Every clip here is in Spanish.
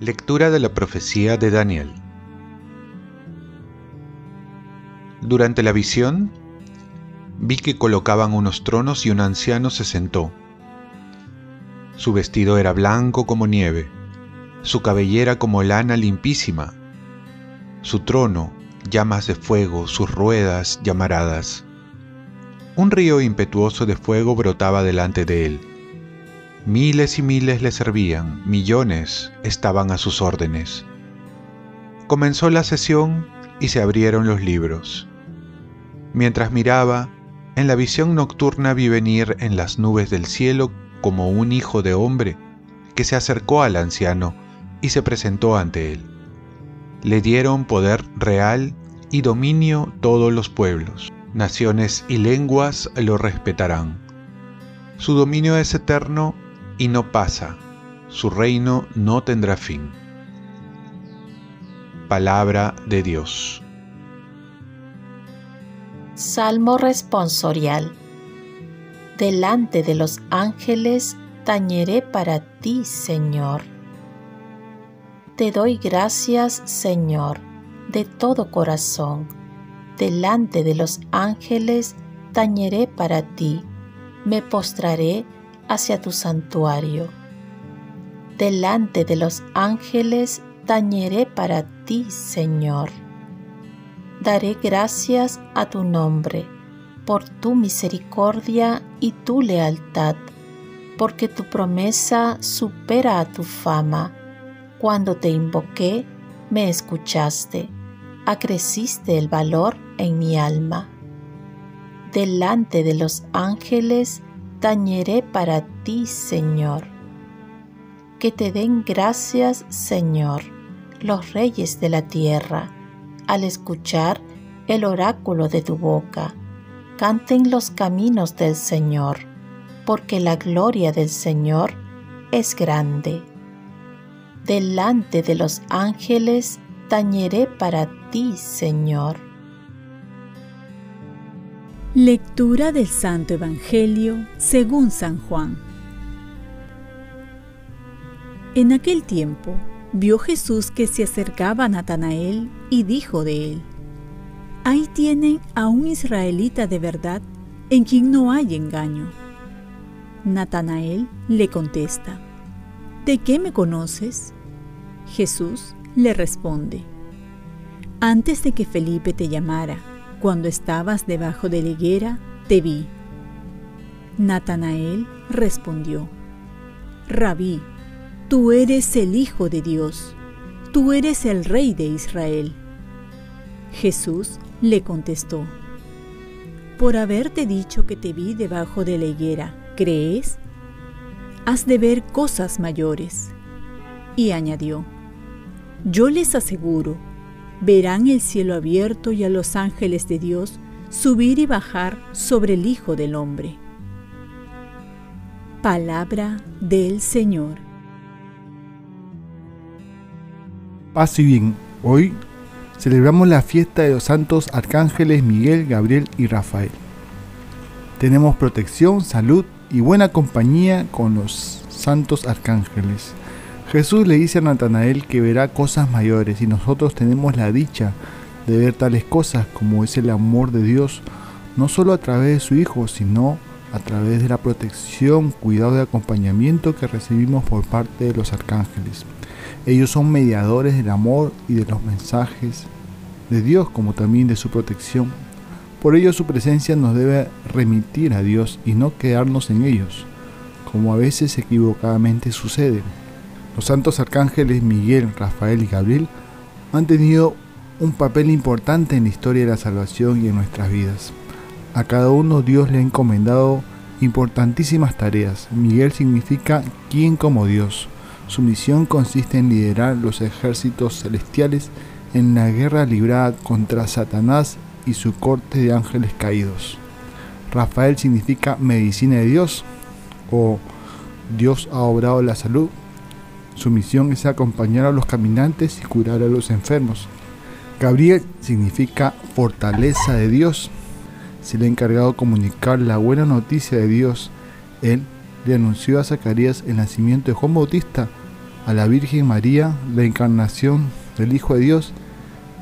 Lectura de la profecía de Daniel. Durante la visión, vi que colocaban unos tronos y un anciano se sentó. Su vestido era blanco como nieve, su cabellera como lana limpísima, su trono llamas de fuego, sus ruedas llamaradas. Un río impetuoso de fuego brotaba delante de él Miles y miles le servían, millones estaban a sus órdenes. Comenzó la sesión y se abrieron los libros. Mientras miraba, en la visión nocturna vi venir en las nubes del cielo como un hijo de hombre que se acercó al anciano y se presentó ante él. Le dieron poder real y dominio todos los pueblos, naciones y lenguas lo respetarán. Su dominio es eterno y no pasa, su reino no tendrá fin. Palabra de Dios. Salmo responsorial. Delante de los ángeles tañeré para ti, Señor. Te doy gracias, Señor, de todo corazón. Delante de los ángeles tañeré para ti. Me postraré hacia tu santuario. Delante de los ángeles tañeré para ti, Señor. Daré gracias a tu nombre por tu misericordia y tu lealtad, porque tu promesa supera a tu fama. Cuando te invoqué, me escuchaste, acreciste el valor en mi alma. Delante de los ángeles tañeré para ti, Señor. Que te den gracias, Señor, los reyes de la tierra, al escuchar el oráculo de tu boca. Canten los caminos del Señor, porque la gloria del Señor es grande. Delante de los ángeles tañeré para ti, Señor. Lectura del Santo Evangelio según San Juan. En aquel tiempo vio Jesús que se acercaba a Natanael y dijo de él, Ahí tienen a un israelita de verdad en quien no hay engaño. Natanael le contesta, ¿De qué me conoces? Jesús le responde, Antes de que Felipe te llamara, cuando estabas debajo de la higuera, te vi. Natanael respondió, Rabí, tú eres el Hijo de Dios, tú eres el Rey de Israel. Jesús le contestó, Por haberte dicho que te vi debajo de la higuera, ¿crees? Has de ver cosas mayores. Y añadió, Yo les aseguro, verán el cielo abierto y a los ángeles de Dios subir y bajar sobre el Hijo del Hombre. Palabra del Señor. Paz y bien, hoy celebramos la fiesta de los santos arcángeles Miguel, Gabriel y Rafael. Tenemos protección, salud y buena compañía con los santos arcángeles. Jesús le dice a Natanael que verá cosas mayores y nosotros tenemos la dicha de ver tales cosas como es el amor de Dios, no solo a través de su Hijo, sino a través de la protección, cuidado y acompañamiento que recibimos por parte de los arcángeles. Ellos son mediadores del amor y de los mensajes de Dios como también de su protección. Por ello su presencia nos debe remitir a Dios y no quedarnos en ellos, como a veces equivocadamente sucede. Los santos arcángeles Miguel, Rafael y Gabriel han tenido un papel importante en la historia de la salvación y en nuestras vidas. A cada uno Dios le ha encomendado importantísimas tareas. Miguel significa quien como Dios. Su misión consiste en liderar los ejércitos celestiales en la guerra librada contra Satanás y su corte de ángeles caídos. Rafael significa medicina de Dios o Dios ha obrado la salud su misión es acompañar a los caminantes y curar a los enfermos. Gabriel significa fortaleza de Dios. Se le ha encargado comunicar la buena noticia de Dios. Él le anunció a Zacarías el nacimiento de Juan Bautista, a la Virgen María la encarnación del Hijo de Dios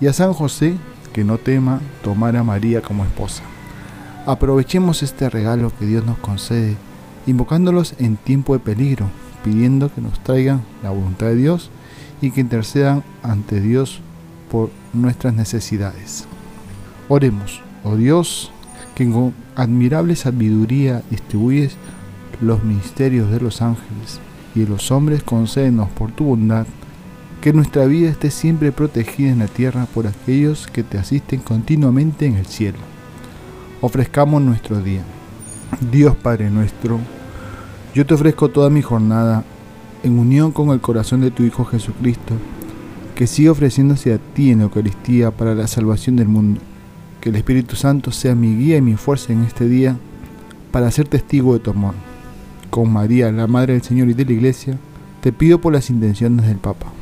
y a San José que no tema tomar a María como esposa. Aprovechemos este regalo que Dios nos concede, invocándolos en tiempo de peligro, pidiendo que nos traigan la voluntad de Dios y que intercedan ante Dios por nuestras necesidades. Oremos, oh Dios, que con admirable sabiduría distribuyes los ministerios de los ángeles y de los hombres, concédenos por tu bondad que nuestra vida esté siempre protegida en la tierra por aquellos que te asisten continuamente en el cielo. Ofrezcamos nuestro día. Dios Padre nuestro, yo te ofrezco toda mi jornada en unión con el corazón de tu Hijo Jesucristo, que sigue ofreciéndose a ti en la Eucaristía para la salvación del mundo. Que el Espíritu Santo sea mi guía y mi fuerza en este día para ser testigo de tu amor. Con María, la Madre del Señor y de la Iglesia, te pido por las intenciones del Papa.